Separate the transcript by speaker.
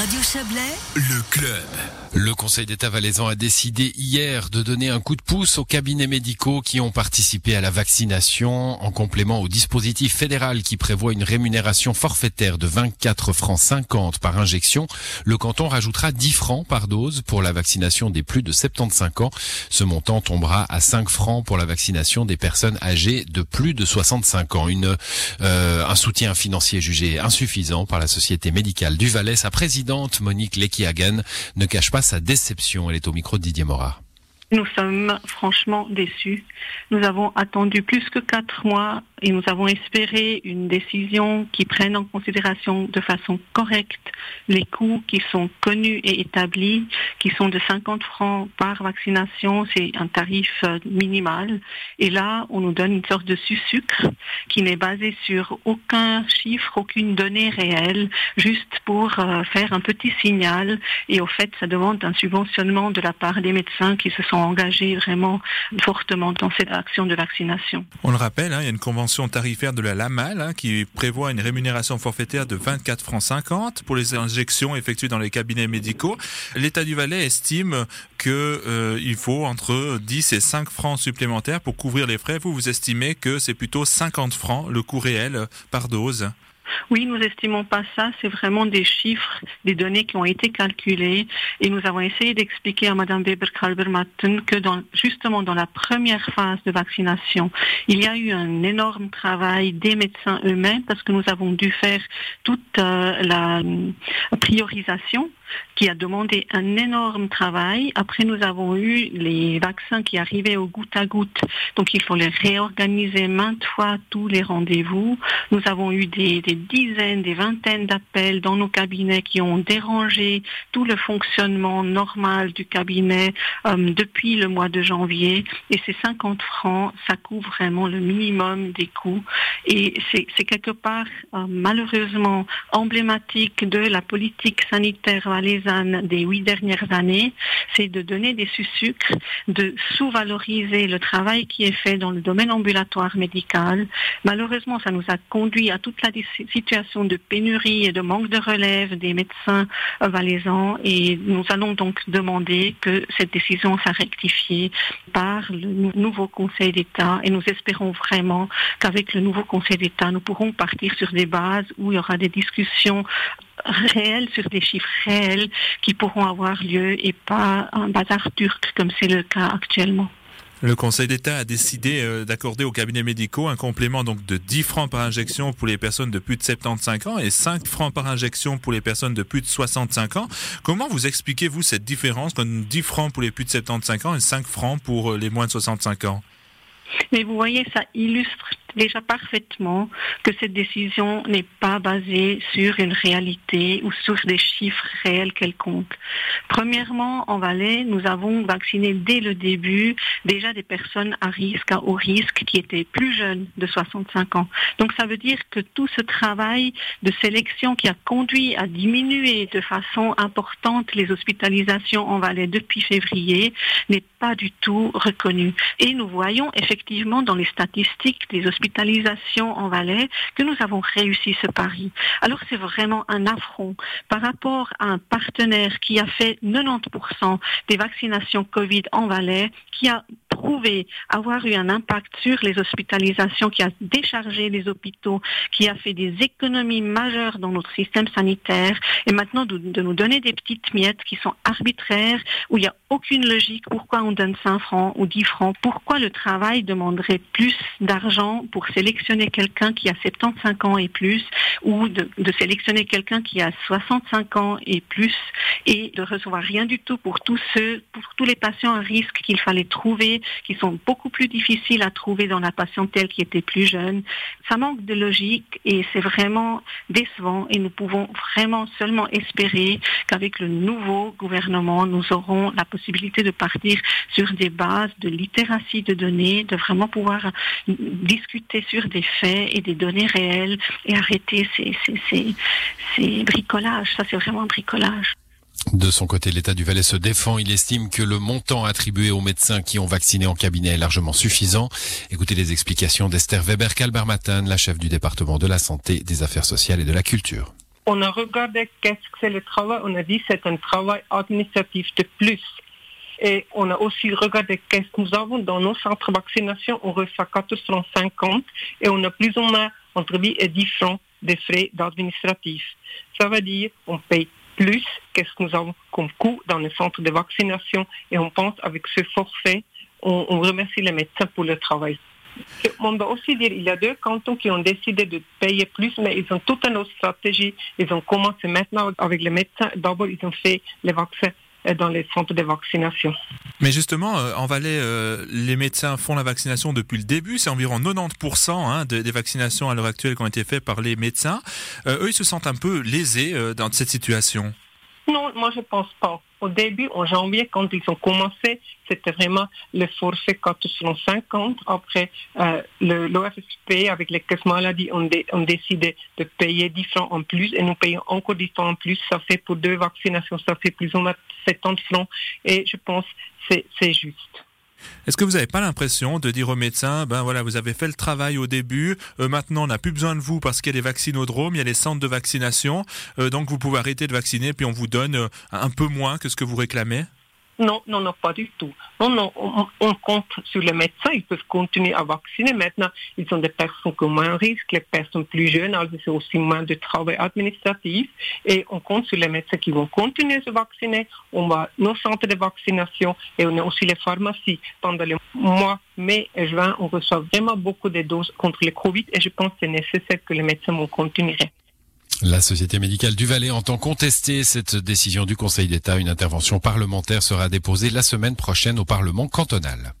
Speaker 1: Radio Chablais,
Speaker 2: le club. Le Conseil d'État valaisan a décidé hier de donner un coup de pouce aux cabinets médicaux qui ont participé à la vaccination en complément au dispositif fédéral qui prévoit une rémunération forfaitaire de 24 francs 50 par injection. Le canton rajoutera 10 francs par dose pour la vaccination des plus de 75 ans. Ce montant tombera à 5 francs pour la vaccination des personnes âgées de plus de 65 ans. Une, euh, un soutien financier jugé insuffisant par la Société médicale du Valais. Sa présidente Monique Lekihagen ne cache pas sa déception. Elle est au micro de Didier Morat.
Speaker 3: Nous sommes franchement déçus. Nous avons attendu plus que quatre mois et nous avons espéré une décision qui prenne en considération de façon correcte les coûts qui sont connus et établis, qui sont de 50 francs par vaccination, c'est un tarif euh, minimal. Et là, on nous donne une sorte de sucre qui n'est basé sur aucun chiffre, aucune donnée réelle, juste pour euh, faire un petit signal. Et au fait, ça demande un subventionnement de la part des médecins qui se sont engagés vraiment fortement dans cette action de vaccination.
Speaker 4: On le rappelle, hein, il y a une convention tarifaire de la LAMAL hein, qui prévoit une rémunération forfaitaire de 24 francs 50 pour les injections effectuées dans les cabinets médicaux. L'État du Valais estime qu'il euh, faut entre 10 et 5 francs supplémentaires pour couvrir les frais. Vous, vous estimez que c'est plutôt 50 francs le coût réel par dose
Speaker 3: oui, nous estimons pas ça. C'est vraiment des chiffres, des données qui ont été calculées. Et nous avons essayé d'expliquer à Madame Weber-Kalbermatten que dans, justement dans la première phase de vaccination, il y a eu un énorme travail des médecins eux-mêmes parce que nous avons dû faire toute euh, la euh, priorisation qui a demandé un énorme travail. Après, nous avons eu les vaccins qui arrivaient au goutte à goutte. Donc, il faut les réorganiser maintes fois, tous les rendez-vous. Nous avons eu des, dizaines, des vingtaines d'appels dans nos cabinets qui ont dérangé tout le fonctionnement normal du cabinet euh, depuis le mois de janvier. Et ces 50 francs, ça couvre vraiment le minimum des coûts. Et c'est quelque part, euh, malheureusement, emblématique de la politique sanitaire des huit dernières années, c'est de donner des sucres, de sous-valoriser le travail qui est fait dans le domaine ambulatoire médical. Malheureusement, ça nous a conduit à toute la situation de pénurie et de manque de relève des médecins valaisans et nous allons donc demander que cette décision soit rectifiée par le nouveau Conseil d'État et nous espérons vraiment qu'avec le nouveau Conseil d'État, nous pourrons partir sur des bases où il y aura des discussions réels sur des chiffres réels qui pourront avoir lieu et pas un bazar turc comme c'est le cas actuellement.
Speaker 4: Le Conseil d'État a décidé euh, d'accorder aux cabinets médicaux un complément donc de 10 francs par injection pour les personnes de plus de 75 ans et 5 francs par injection pour les personnes de plus de 65 ans. Comment vous expliquez-vous cette différence comme 10 francs pour les plus de 75 ans et 5 francs pour euh, les moins de 65 ans?
Speaker 3: Mais vous voyez, ça illustre déjà parfaitement que cette décision n'est pas basée sur une réalité ou sur des chiffres réels quelconques. Premièrement, en Valais, nous avons vacciné dès le début déjà des personnes à risque, à haut risque, qui étaient plus jeunes de 65 ans. Donc ça veut dire que tout ce travail de sélection qui a conduit à diminuer de façon importante les hospitalisations en Valais depuis février n'est pas du tout reconnu. Et nous voyons effectivement dans les statistiques des hospitalisations hospitalisation en Valais que nous avons réussi ce pari. Alors c'est vraiment un affront par rapport à un partenaire qui a fait 90% des vaccinations Covid en Valais, qui a prouvé avoir eu un impact sur les hospitalisations, qui a déchargé les hôpitaux, qui a fait des économies majeures dans notre système sanitaire, et maintenant de, nous donner des petites miettes qui sont arbitraires, où il n'y a aucune logique, pourquoi on donne 5 francs ou 10 francs, pourquoi le travail demanderait plus d'argent pour sélectionner quelqu'un qui a 75 ans et plus, ou de, de sélectionner quelqu'un qui a 65 ans et plus, et de recevoir rien du tout pour tous ceux, pour tous les patients à risque qu'il fallait trouver qui sont beaucoup plus difficiles à trouver dans la patientèle qui était plus jeune. Ça manque de logique et c'est vraiment décevant et nous pouvons vraiment seulement espérer qu'avec le nouveau gouvernement, nous aurons la possibilité de partir sur des bases de littératie de données, de vraiment pouvoir discuter sur des faits et des données réelles et arrêter ces, ces, ces bricolages. Ça, c'est vraiment un bricolage.
Speaker 2: De son côté, l'État du Valais se défend. Il estime que le montant attribué aux médecins qui ont vacciné en cabinet est largement suffisant. Écoutez les explications d'Esther Weber-Kalbermatan, la chef du département de la santé, des affaires sociales et de la culture.
Speaker 1: On a regardé qu'est-ce que c'est le travail. On a dit c'est un travail administratif de plus. Et on a aussi regardé qu'est-ce que nous avons dans nos centres de vaccination. On reçoit 450 et on a plus ou moins entre 8 et 10 francs de frais d'administratif. Ça veut dire on paye plus qu'est-ce que nous avons comme coût dans les centres de vaccination et on pense avec ce forfait, on, on remercie les médecins pour le travail. On doit aussi dire il y a deux cantons qui ont décidé de payer plus, mais ils ont toute une autre stratégie. Ils ont commencé maintenant avec les médecins. D'abord, ils ont fait les vaccins dans les centres de vaccination.
Speaker 4: Mais justement, euh, en Valais, euh, les médecins font la vaccination depuis le début. C'est environ 90% hein, des vaccinations à l'heure actuelle qui ont été faites par les médecins. eux, ils se sentent un peu lésés dans cette situation.
Speaker 1: Non, moi je pense pas. Au début, en janvier, quand ils ont commencé, c'était vraiment le forfait 450. Après, euh, l'OFSP, avec les caisses maladies, ont, décidé de payer 10 francs en plus et nous payons encore 10 francs en plus. Ça fait pour deux vaccinations, ça fait plus ou moins 70 francs. Et je pense que c'est juste.
Speaker 4: Est-ce que vous n'avez pas l'impression de dire aux médecins, ben voilà, vous avez fait le travail au début, euh, maintenant on n'a plus besoin de vous parce qu'il y a les vaccinodromes, il y a les centres de vaccination, euh, donc vous pouvez arrêter de vacciner, puis on vous donne euh, un peu moins que ce que vous réclamez?
Speaker 1: Non, non, non, pas du tout. Non, non, on, compte sur les médecins, ils peuvent continuer à vacciner. Maintenant, ils sont des personnes qui ont moins de risque, les personnes plus jeunes, alors c'est aussi moins de travail administratif. Et on compte sur les médecins qui vont continuer à se vacciner. On va nos centres de vaccination et on a aussi les pharmacies. Pendant les mois mai et juin, on reçoit vraiment beaucoup de doses contre le Covid et je pense que c'est nécessaire que les médecins vont continuer.
Speaker 2: La Société médicale du Valais entend contester cette décision du Conseil d'État. Une intervention parlementaire sera déposée la semaine prochaine au Parlement cantonal.